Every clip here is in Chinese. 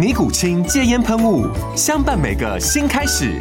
尼古清戒烟喷雾，相伴每个新开始。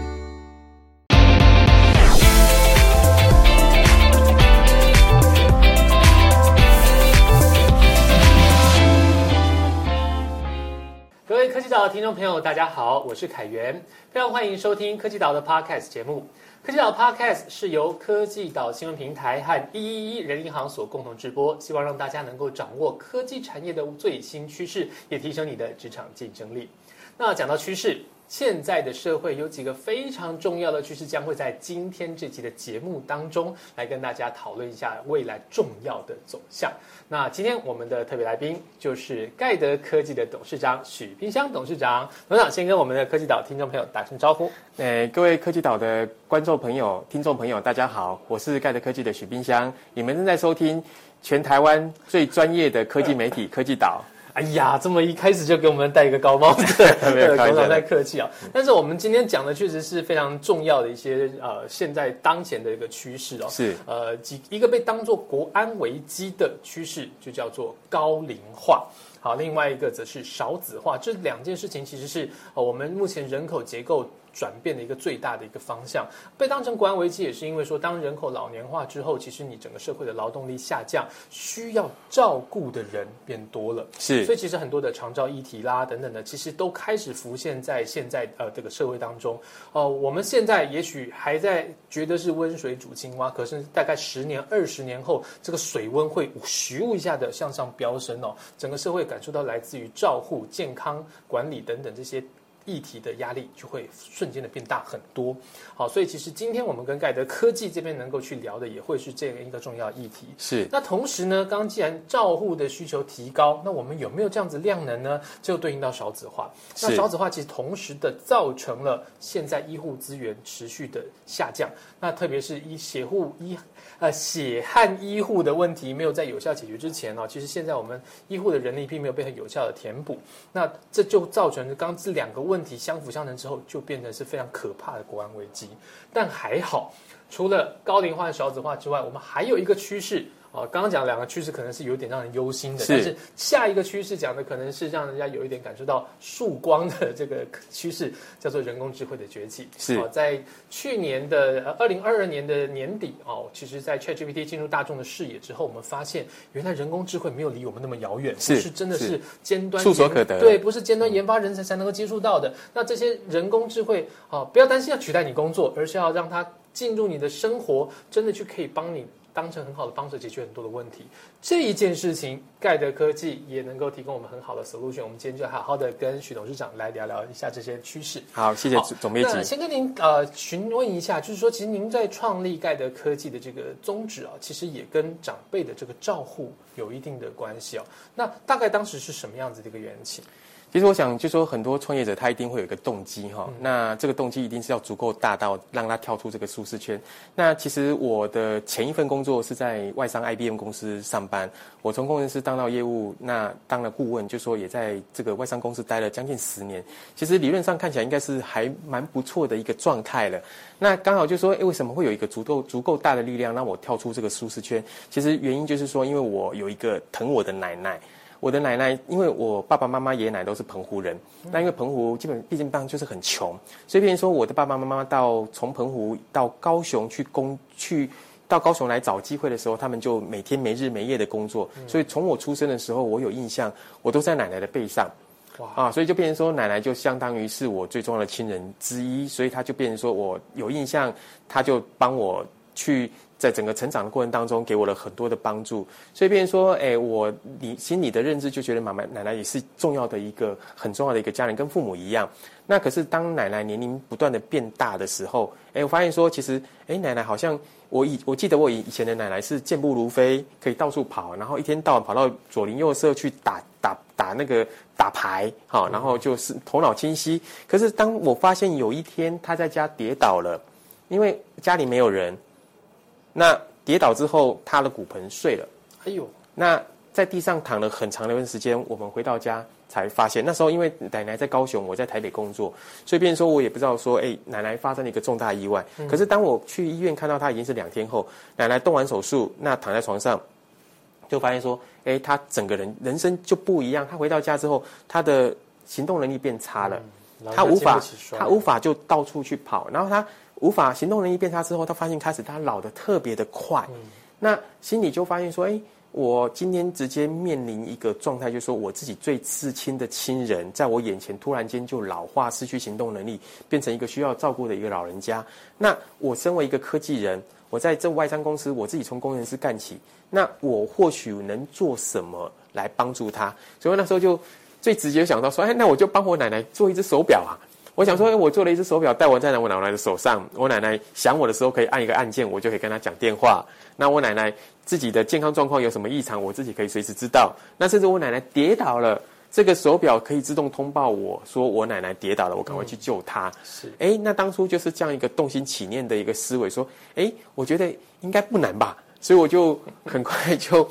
各位科技岛的听众朋友，大家好，我是凯源，非常欢迎收听科技岛的 Podcast 节目。科技岛 Podcast 是由科技岛新闻平台和一一一人银行所共同直播，希望让大家能够掌握科技产业的最新趋势，也提升你的职场竞争力。那讲到趋势，现在的社会有几个非常重要的趋势，将会在今天这期的节目当中来跟大家讨论一下未来重要的走向。那今天我们的特别来宾就是盖德科技的董事长许冰香董事长。董事长先跟我们的科技岛听众朋友打声招呼。诶，各位科技岛的观众朋友、听众朋友，大家好，我是盖德科技的许冰香，你们正在收听全台湾最专业的科技媒体科技岛。哎呀，这么一开始就给我们戴一个高帽子，董事长太客气啊。但是我们今天讲的确实是非常重要的一些呃，现在当前的一个趋势哦。是呃，几一个被当做国安危机的趋势，就叫做高龄化。好，另外一个则是少子化，这两件事情其实是呃我们目前人口结构转变的一个最大的一个方向。被当成国安危机，也是因为说，当人口老年化之后，其实你整个社会的劳动力下降，需要照顾的人变多了。是所以其实很多的长照议题啦等等的，其实都开始浮现在现在呃这个社会当中。呃，我们现在也许还在觉得是温水煮青蛙，可是大概十年、二十年后，这个水温会咻一下的向上飙升哦，整个社会感受到来自于照护、健康管理等等这些。议题的压力就会瞬间的变大很多，好，所以其实今天我们跟盖德科技这边能够去聊的，也会是这样一个重要议题。是那同时呢，刚刚既然照护的需求提高，那我们有没有这样子量能呢？就对应到少子化。那少子化其实同时的造成了现在医护资源持续的下降。那特别是医血护医呃血汗医护的问题没有在有效解决之前呢、其实现在我们医护的人力并没有被很有效的填补。那这就造成刚这两个问问题相辅相成之后，就变成是非常可怕的国安危机。但还好，除了高龄化、少子化之外，我们还有一个趋势。哦，刚刚讲两个趋势可能是有点让人忧心的，是。但是下一个趋势讲的可能是让人家有一点感受到曙光的这个趋势，叫做人工智慧的崛起。是。哦，在去年的呃二零二二年的年底哦，其实，在 ChatGPT 进入大众的视野之后，我们发现原来人工智慧没有离我们那么遥远，是是真的是是。尖端触手可得。对，不是尖端研发人才才能够接触到的。那这些人工智慧啊、不要担心要取代你工作，而是要让它进入你的生活，真的去可以帮你当成很好的帮手解决很多的问题。这一件事情，盖德科技也能够提供我们很好的 solution。我们今天就好好的跟许董事长来聊聊一下这些趋势。好，谢谢总总编辑。那先跟您呃询问一下，就是说，其实您在创立盖德科技的这个宗旨啊，其实也跟长辈的这个照护有一定的关系哦。那大概当时是什么样子的一个缘起？其实我想，就说很多创业者他一定会有一个动机哈，嗯那这个动机一定是要足够大到让他跳出这个舒适圈。那其实我的前一份工作是在外商 IBM 公司上班，我从工程师当到业务，那当了顾问，就说也在这个外商公司待了将近十年。其实理论上看起来应该是还蛮不错的一个状态了。那刚好就说，诶，为什么会有一个足够足够大的力量让我跳出这个舒适圈？其实原因就是说，因为我有一个疼我的奶奶。我的奶奶，因为我爸爸妈妈、爷爷奶奶都是澎湖人，那因为澎湖基本毕竟当就是很穷，所以变成说我的爸爸妈妈到从澎湖到高雄去工去到高雄来找机会的时候，他们就每天没日没夜的工作，所以从我出生的时候，我有印象，我都在奶奶的背上。啊，所以就变成说奶奶就相当于是我最重要的亲人之一，所以他就变成说我有印象，他就帮我去在整个成长的过程当中给我了很多的帮助，所以变成说，哎，我你心里的认知就觉得妈妈奶奶也是重要的一个很重要的一个家人，跟父母一样。那可是当奶奶年龄不断的变大的时候，哎，我发现说其实，哎，奶奶好像我以我记得我以以前的奶奶是健步如飞，可以到处跑，然后一天到晚跑到左邻右舍去打打打那个打牌，好，然后就是头脑清晰。可是当我发现有一天她在家跌倒了，因为家里没有人，那跌倒之后他的骨盆碎了。哎呦，那在地上躺了很长的一段时间，我们回到家才发现，那时候因为奶奶在高雄，我在台北工作，所以变成说我也不知道说，哎，奶奶发生了一个重大意外。可是当我去医院看到她已经是两天后，奶奶动完手术，那躺在床上，就发现说，哎，她整个人人生就不一样。她回到家之后，她的行动能力变差了，老人她无法家经不起，摔她无法就到处去跑，然后他无法行动能力变差之后，他发现开始他老的特别的快，那心里就发现说，哎，我今天直接面临一个状态，就是说我自己最至亲的亲人，在我眼前突然间就老化，失去行动能力，变成一个需要照顾的一个老人家。那我身为一个科技人，我在这外商公司，我自己从工程师干起，那我或许能做什么来帮助他？所以那时候就最直接想到说，哎，那我就帮我奶奶做一只手表啊。我想说，哎，我做了一只手表，戴我在我奶奶的手上。我奶奶想我的时候，可以按一个按键，我就可以跟她讲电话。那我奶奶自己的健康状况有什么异常，我自己可以随时知道。那甚至我奶奶跌倒了，这个手表可以自动通报我说我奶奶跌倒了，我赶快去救她。是哎，那当初就是这样一个动心起念的一个思维，说，哎，我觉得应该不难吧，所以我就很快就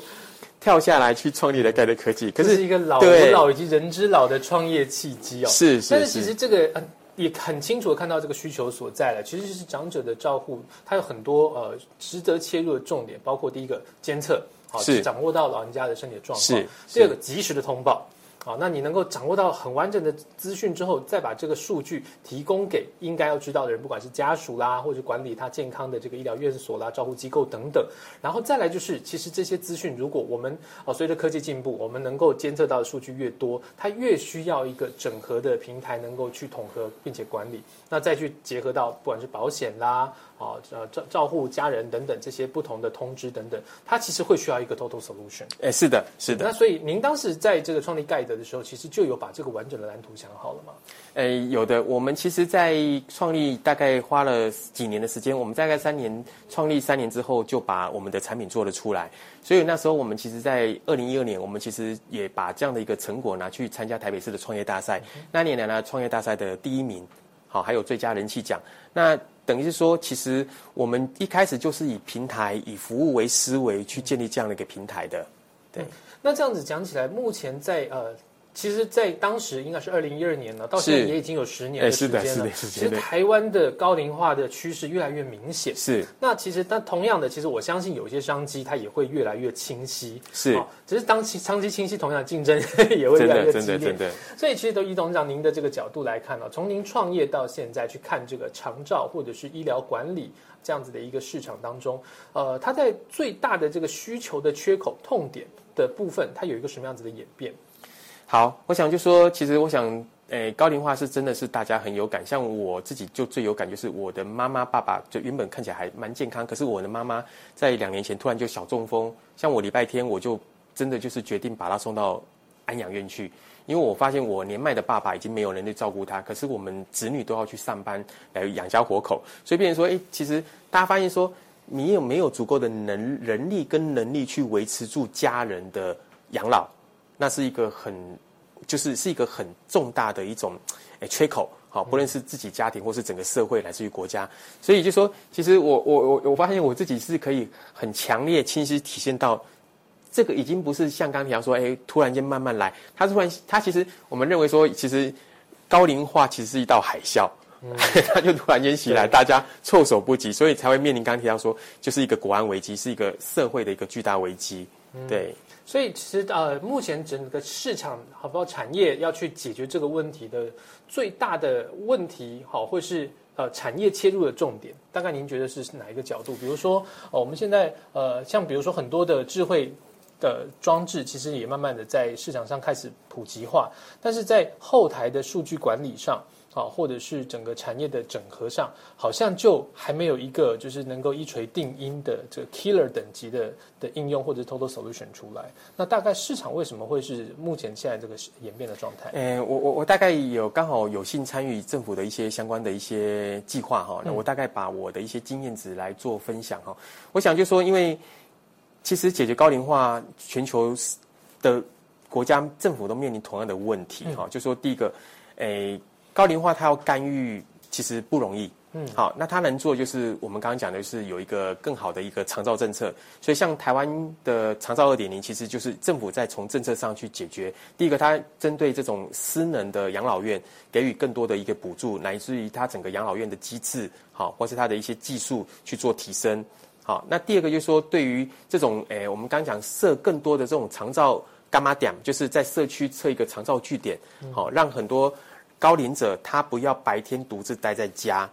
跳下来去创立了盖德科技。可这是是一个老对吾老以及人之老的创业契机哦。是是但是其实这个呃也很清楚的看到这个需求所在了。其实就是长者的照护，它有很多呃值得切入的重点，包括第一个监测，好是掌握到老人家的身体的状况；第二个及时的通报。好，那你能够掌握到很完整的资讯之后，再把这个数据提供给应该要知道的人，不管是家属啦，或者管理他健康的这个医疗院所啦、照护机构等等。然后再来就是，其实这些资讯，如果我们哦随着科技进步，我们能够监测到的数据越多，它越需要一个整合的平台能够去统合并且管理。那再去结合到不管是保险啦，啊呃照照护家人等等这些不同的通知等等，它其实会需要一个 total solution。哎，是的，是的那。所以您当时在这个创立盖德的时候，其实就有把这个完整的蓝图想好了吗？哎，有的。我们其实，在创立大概花了几年的时间，我们大概三年创立三年之后，就把我们的产品做了出来。所以那时候，我们其实，在二零一二年，我们其实也把这样的一个成果拿去参加台北市的创业大赛。那年拿了创业大赛的第一名，好，还有最佳人气奖。那等于是说，其实我们一开始就是以平台、以服务为思维去建立这样的一个平台的。对，那这样子讲起来，目前在呃。其实，在当时应该是二零一二年了，到现在也已经有十年哎的时间了。是的是的是的其实台湾的高龄化的趋势越来越明显。是那其实，但同样的，其实我相信有一些商机它也会越来越清晰。是哦，只是当期商机清晰，同样竞争也会越来越激烈真的真。的。所以，其实都以董事长您的这个角度来看呢、从您创业到现在去看这个长照或者是医疗管理这样子的一个市场当中，呃，它在最大的这个需求的缺口痛点的部分，它有一个什么样子的演变？好，我想就说，其实我想，诶，高龄化是真的是大家很有感，像我自己就最有感，就是我的妈妈、爸爸就原本看起来还蛮健康，可是我的妈妈在两年前突然就小中风，像我礼拜天我就真的就是决定把她送到安养院去，因为我发现我年迈的爸爸已经没有能力照顾他，可是我们子女都要去上班来养家活口，所以变成说，诶，其实大家发现说，你有没有足够的能人力跟能力去维持住家人的养老？那是一个很，就是是一个很重大的一种，诶缺口。好，不论是自己家庭或是整个社会，乃至于国家，所以就说，其实我我我我发现我自己是可以很强烈、清晰体现到，这个已经不是像刚提到说，哎，突然间慢慢来，它突然，它其实我们认为说，其实高龄化其实是一道海啸。它就突然间袭来，大家措手不及，所以才会面临刚刚提到说，就是一个国安危机，是一个社会的一个巨大危机。对，所以，其实呃，目前整个市场好不好产业要去解决这个问题的最大的问题，好，会是呃产业切入的重点。大概您觉得是哪一个角度？比如说，呃，我们现在呃，像比如说很多的智慧的装置其实也慢慢的在市场上开始普及化，但是在后台的数据管理上。啊，或者是整个产业的整合上，好像就还没有一个就是能够一锤定音的这个 killer 等级的的应用或者 total solution 出来。那大概市场为什么会是目前现在这个演变的状态？嗯，我我我大概有刚好有幸参与政府的一些相关的一些计划哈，那我大概把我的一些经验值来做分享哈。我想就说，因为其实解决高龄化，全球的国家政府都面临同样的问题哈，就说第一个，诶。高龄化，它要干预其实不容易。嗯，好，那它能做就是我们刚刚讲的是有一个更好的一个长照政策。所以像台湾的长照二点零，其实就是政府在从政策上去解决。第一个，它针对这种私能的养老院给予更多的一个补助，乃至于它整个养老院的机制，好，或是它的一些技术去做提升。好，那第二个就是说，对于这种诶，我们刚刚讲设更多的这种长照干妈点，就是在社区设一个长照据点，好，让很多。高龄者他不要白天独自待在家，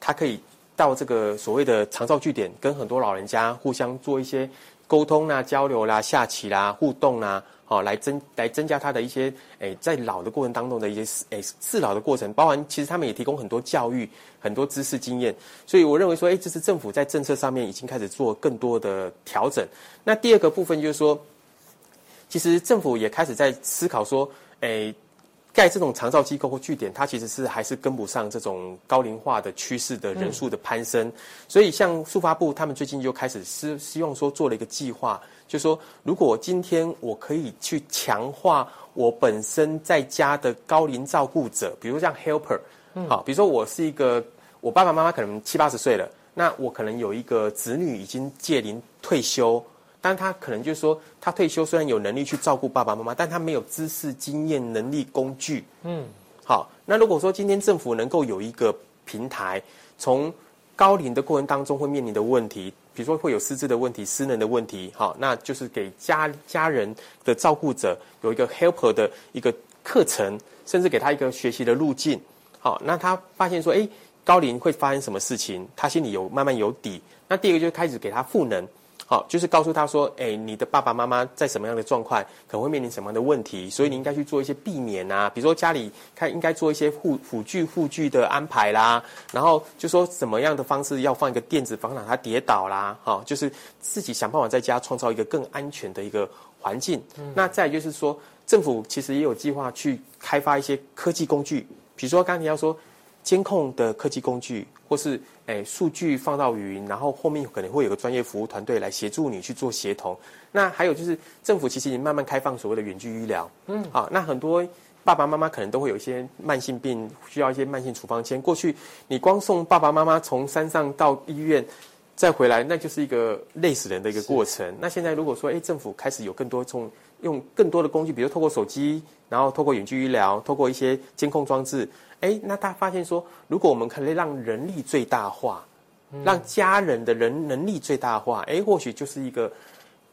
他可以到这个所谓的长照据点，跟很多老人家互相做一些沟通啦、交流啦、下棋啦、互动啦，好来增来增加他的一些诶在老的过程当中的一些诶适老的过程，包含其实他们也提供很多教育、很多知识经验，所以我认为说，诶，这是政府在政策上面已经开始做更多的调整。那第二个部分就是说，其实政府也开始在思考说，诶。盖这种长照机构或据点，它其实是还是跟不上这种高龄化的趋势的人数的攀升，所以像速发部他们最近就开始希希望说做了一个计划，就说如果今天我可以去强化我本身在家的高龄照顾者，比如像 helper，好，比如说我是一个我爸爸妈妈可能七八十岁了，那我可能有一个子女已经届龄退休。但他可能就是说，他退休虽然有能力去照顾爸爸妈妈，但他没有知识、经验、能力、工具。嗯，好。那如果说今天政府能够有一个平台，从高龄的过程当中会面临的问题，比如说会有失智的问题、失能的问题，好，那就是给家家人的照顾者有一个 helper 的一个课程，甚至给他一个学习的路径。好，那他发现说，哎，高龄会发生什么事情，他心里有慢慢有底。那第二个就是开始给他赋能。好，就是告诉他说，哎，你的爸爸妈妈在什么样的状况，可能会面临什么样的问题，所以你应该去做一些避免啊，比如说家里看应该做一些护辅具护具的安排啦，然后就说什么样的方式要放一个垫子防止他跌倒啦，好，就是自己想办法在家创造一个更安全的一个环境。那再就是说，政府其实也有计划去开发一些科技工具，比如说刚才要说监控的科技工具。或是诶，数据放到云，然后后面可能会有个专业服务团队来协助你去做协同。那还有就是政府其实已经慢慢开放所谓的远距医疗，嗯，好，那很多爸爸妈妈可能都会有一些慢性病，需要一些慢性处方签。过去你光送爸爸妈妈从山上到医院再回来，那就是一个累死人的一个过程。那现在如果说诶，政府开始有更多从用更多的工具，比如透过手机，然后透过远距医疗，透过一些监控装置。哎，那他发现说，如果我们可以让人力最大化，让家人的人能力最大化，哎，或许就是一个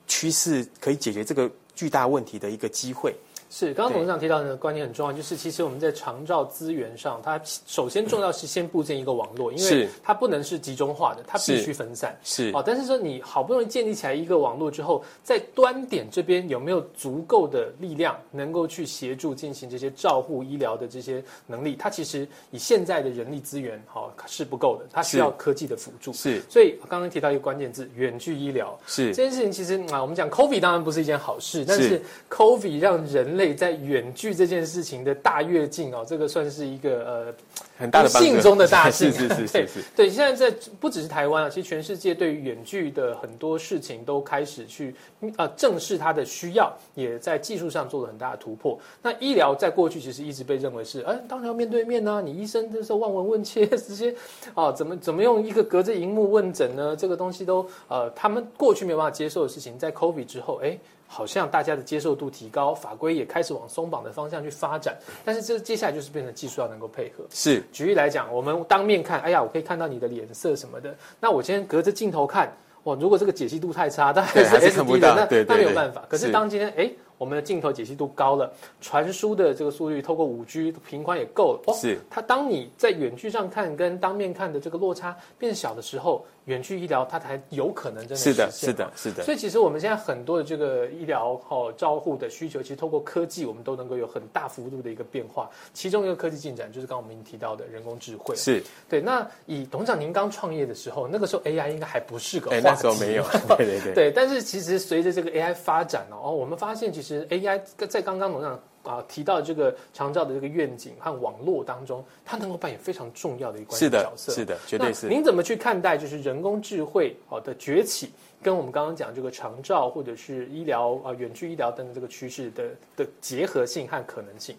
趋势，可以解决这个巨大问题的一个机会。是，刚刚董事长提到的个观点很重要，就是其实我们在长照资源上，它首先重要是先布建一个网络，因为它不能是集中化的，它必须分散。是，哦，但是说你好不容易建立起来一个网络之后，在端点这边有没有足够的力量能够去协助进行这些照护医疗的这些能力？它其实以现在的人力资源，好是不够的，它需要科技的辅助。是，所以刚刚提到一个关键字，远距医疗。是，这件事情其实啊，我们讲 COVID 当然不是一件好事，但是 COVID 让人。类在远距这件事情的大跃进哦，这个算是一个呃很大的幸中的大 幸，是是 是是是。对，现在在不只是台湾啊，其实全世界对于远距的很多事情都开始去啊正视它的需要，也在技术上做了很大的突破。那医疗在过去其实一直被认为是，哎，当然要面对面啊，你医生这时候望闻问切 这些啊，怎么怎么用一个隔着荧幕问诊呢？这个东西都呃，他们过去没有办法接受的事情，在 COVID 之后，哎。好像大家的接受度提高，法规也开始往松绑的方向去发展，但是这接下来就是变成技术要能够配合。是，举例来讲，我们当面看，哎呀，我可以看到你的脸色什么的。那我今天隔着镜头看，哇，如果这个解析度太差，但还是 SD 的，那那没有办法。可是当今天，哎。我们的镜头解析度高了，传输的这个速率透过五 G 频宽也够了。哦是它当你在远距上看跟当面看的这个落差变小的时候，远距医疗它才有可能真的是的，是的，是的。所以其实我们现在很多的这个医疗哦照护的需求，其实透过科技，我们都能够有很大幅度的一个变化。其中一个科技进展就是刚刚我们已经提到的人工智慧。是，对。那以董事长您刚创业的时候，那个时候 AI 应该还不是个话哎，题，那时候没有，对对对。对，但是其实随着这个 AI 发展哦，哦我们发现其实 AI 在刚刚董事长啊提到这个长照的这个愿景和网络当中，它能够扮演非常重要的一个关是的键角，色。是的，绝对那是。您怎么去看待就是人工智慧好的崛起，跟我们刚刚讲这个长照或者是医疗啊、远距医疗等等这个趋势的的结合性和可能性？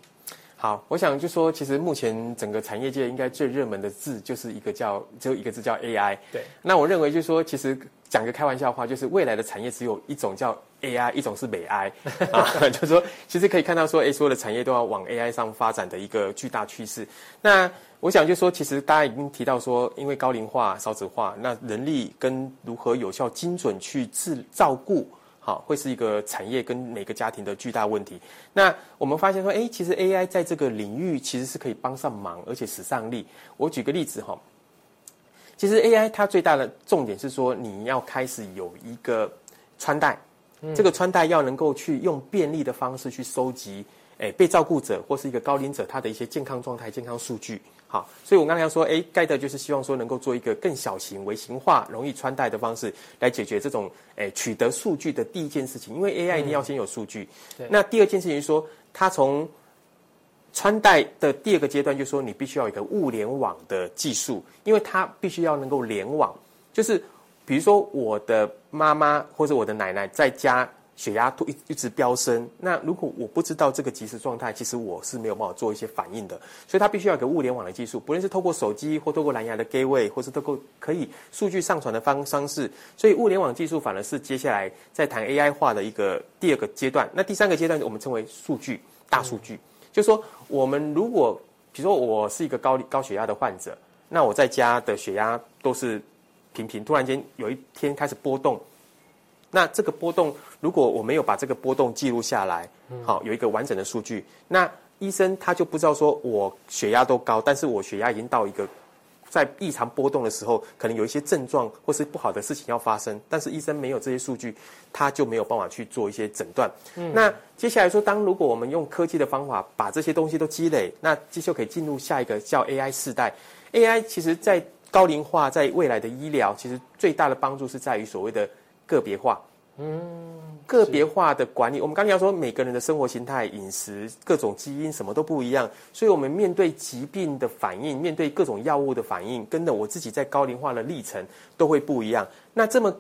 好，我想就说，其实目前整个产业界应该最热门的字就是一个叫，只有一个字叫 AI。对，那我认为就是说，其实讲个开玩笑话，就是未来的产业只有一种叫 AI，一种是美 I 啊，就是说，其实可以看到说，哎，所有的产业都要往 AI 上发展的一个巨大趋势。那我想就说，其实大家已经提到说，因为高龄化、少子化，那人力跟如何有效、精准去治照顾。好，会是一个产业跟每个家庭的巨大问题。那我们发现说，哎，其实 AI 在这个领域其实是可以帮上忙，而且使上力。我举个例子哈，其实 AI 它最大的重点是说，你要开始有一个穿戴，这个穿戴要能够去用便利的方式去收集，哎，被照顾者或是一个高龄者他的一些健康状态、健康数据。好，所以我刚才说，哎，盖德就是希望说能够做一个更小型、微型化、容易穿戴的方式来解决这种，哎，取得数据的第一件事情。因为 AI 一定要先有数据。对那第二件事情是说，它从穿戴的第二个阶段，就是说你必须要有一个物联网的技术，因为它必须要能够联网。就是比如说我的妈妈或者我的奶奶在家血压突一一直飙升，那如果我不知道这个即时状态，其实我是没有办法做一些反应的。所以它必须要有个物联网的技术，不论是透过手机或透过蓝牙的 gateway，或是透过可以数据上传的方方式。所以物联网技术反而是接下来在谈 AI 化的一个第二个阶段。那第三个阶段我们称为数据大数据，就是说我们如果比如说我是一个高高血压的患者，那我在家的血压都是平平，突然间有一天开始波动，那这个波动如果我没有把这个波动记录下来，好有一个完整的数据，那医生他就不知道说我血压都高，但是我血压已经到一个在异常波动的时候，可能有一些症状或是不好的事情要发生，但是医生没有这些数据，他就没有办法去做一些诊断。那接下来说，当如果我们用科技的方法把这些东西都积累，那这就可以进入下一个叫 AI 世代。AI 其实在高龄化，在未来的医疗，其实最大的帮助是在于所谓的个别化。嗯个别化的管理，我们刚才要说每个人的生活形态、饮食、各种基因什么都不一样，所以我们面对疾病的反应，面对各种药物的反应，跟着我自己在高龄化的历程都会不一样。那这么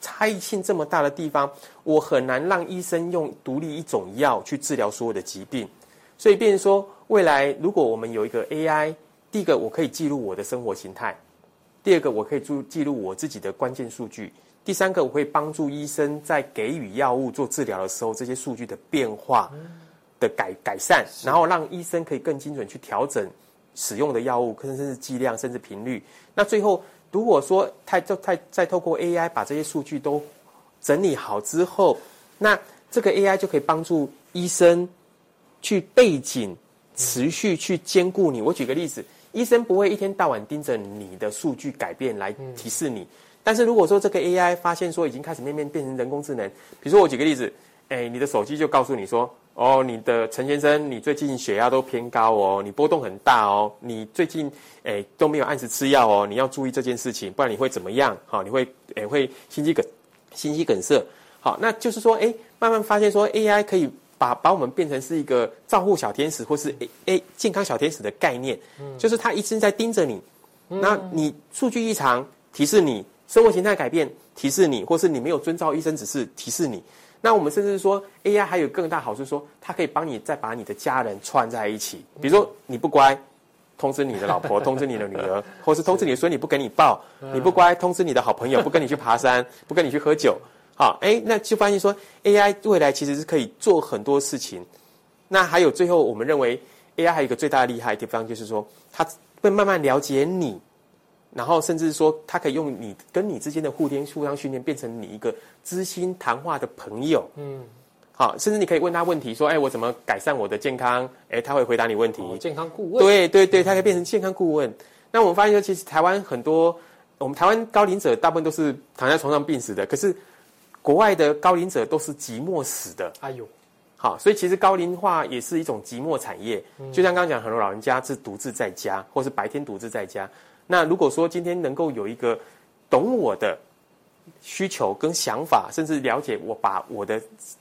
差异性这么大的地方，我很难让医生用独立一种药去治疗所有的疾病。所以，变成说未来如果我们有一个 AI，第一个我可以记录我的生活形态，第二个我可以注记录我自己的关键数据。第三个，我会帮助医生在给予药物做治疗的时候，这些数据的变化的改改善，然后让医生可以更精准去调整使用的药物，甚至是剂量，甚至频率。那最后，如果说太就太再透过 AI 把这些数据都整理好之后，那这个 AI 就可以帮助医生去背景持续去兼顾你。我举个例子，医生不会一天到晚盯着你的数据改变来提示你。但是如果说这个 AI 发现说已经开始慢慢变成人工智能，比如说我举个例子，哎，你的手机就告诉你说，哦，你的陈先生，你最近血压都偏高哦，你波动很大哦，你最近哎都没有按时吃药哦，你要注意这件事情，不然你会怎么样？好，你会哎会心肌梗心肌梗塞。好，那就是说，哎，慢慢发现说 AI 可以把把我们变成是一个照护小天使或是 A A 健康小天使的概念，就是他一直在盯着你，那你数据异常提示你。生活形态改变提示你，或是你没有遵照医生指示提示你。那我们甚至说 AI 还有更大好处，说它可以帮你再把你的家人串在一起。比如说你不乖，通知你的老婆，通知你的女儿，或是通知你说你不给你抱，你不乖，通知你的好朋友 不跟你去爬山，不跟你去喝酒。好，哎，那就发现说 AI 未来其实是可以做很多事情。那还有最后，我们认为 AI 还有一个最大的厉害地方，就是说它会慢慢了解你。然后甚至说，他可以用你跟你之间的互天互相训练，变成你一个知心谈话的朋友。嗯，好，甚至你可以问他问题，说，哎，我怎么改善我的健康？哎，他会回答你问题。哦健康顾问，对对对，他可以变成健康顾问。那我们发现说，其实台湾很多，我们台湾高龄者大部分都是躺在床上病死的，可是国外的高龄者都是寂寞死的。哎呦，好，所以其实高龄化也是一种寂寞产业。就像刚刚讲，很多老人家是独自在家，或是白天独自在家。那如果说今天能够有一个懂我的需求跟想法，甚至了解我把我的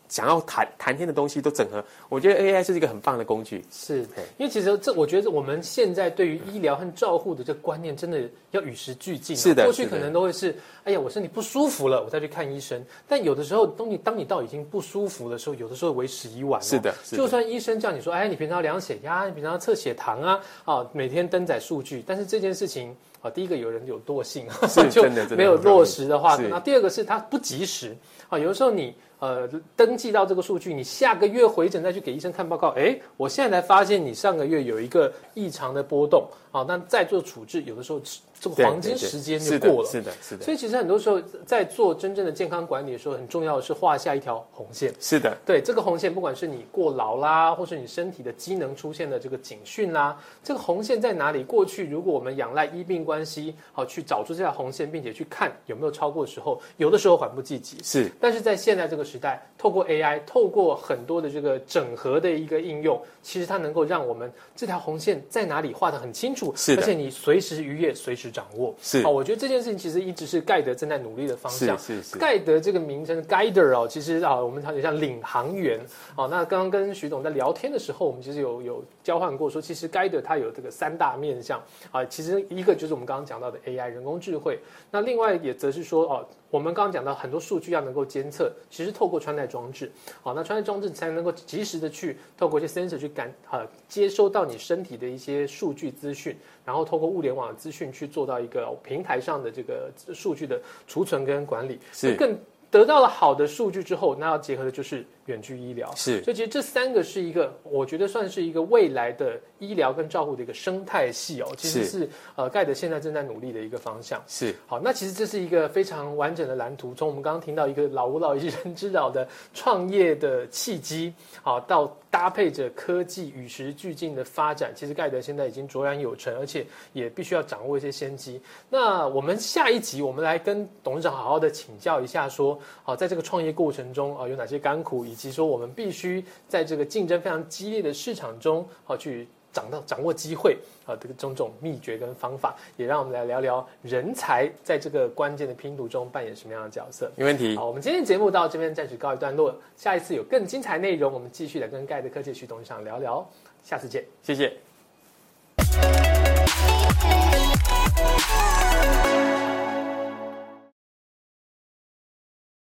想要谈谈天的东西都整合，我觉得 AI 是一个很棒的工具。是嘿因为其实这，我觉得我们现在对于医疗和照护的这个观念，真的要与时俱进啊、是的过去可能都会是，哎呀，我身体不舒服了，我再去看医生。但有的时候，当你当你到已经不舒服的时候，有的时候为时已晚、哦。是的就算医生叫你说，哎，你平常量血压，你平常测血糖啊，啊，每天登载数据，但是这件事情。啊，第一个有人有惰性，是 就没有落实的话，那第第二个是它不及时啊。有的时候你呃登记到这个数据，你下个月回诊再去给医生看报告，哎，我现在才发现你上个月有一个异常的波动啊，那再做处置，有的时候这个黄金时间就过了。是的，是的，所以其实很多时候在做真正的健康管理的时候，很重要的是画下一条红线。是的，对这个红线，不管是你过劳啦，或是你身体的机能出现的这个警讯啦，这个红线在哪里？过去如果我们仰赖医病关系，好去找出这条红线，并且去看有没有超过的时候，有的时候缓不济急。是但是在现在这个时代，透过 AI，透过很多的这个整合的一个应用，其实它能够让我们这条红线在哪里画得很清楚，是的而且你随时逾越，随时掌握。是啊，我觉得这件事情其实一直是盖德正在努力的方向。是是，盖德这个名称 Guider 哦，其实啊，我们常讲像领航员哦。那刚刚跟徐总在聊天的时候，我们其实有有交换过说，其实 Guider 它有这个三大面向啊，其实一个就是我们刚刚讲到的 AI 人工智慧，那另外也则是说哦，我们刚刚讲到很多数据要能够监测，其实透过穿戴装置，好、那穿戴装置才能够及时的去透过一些 sensor 去感呃接收到你身体的一些数据资讯，然后透过物联网的资讯去做到一个平台上的这个数据的储存跟管理，是。更得到了好的数据之后，那要结合的就是远距医疗。是所以其实这三个是一个，我觉得算是一个未来的医疗跟照护的一个生态系哦，其实是是呃盖德现在正在努力的一个方向。是好，那其实这是一个非常完整的蓝图，从我们刚刚听到一个老吾老以及人之老的创业的契机，好到搭配着科技与时俱进的发展，其实盖德现在已经卓然有成，而且也必须要掌握一些先机。那我们下一集我们来跟董事长好好的请教一下说，好在这个创业过程中啊有哪些甘苦，以及说我们必须在这个竞争非常激烈的市场中，好去。掌到掌握机会啊，这个种种秘诀跟方法，也让我们来聊聊人才在这个关键的拼图中扮演什么样的角色。没问题。好，我们今天的节目到这边暂时告一段落，下一次有更精彩内容，我们继续来跟盖德科技徐董事长聊聊，下次见。谢谢。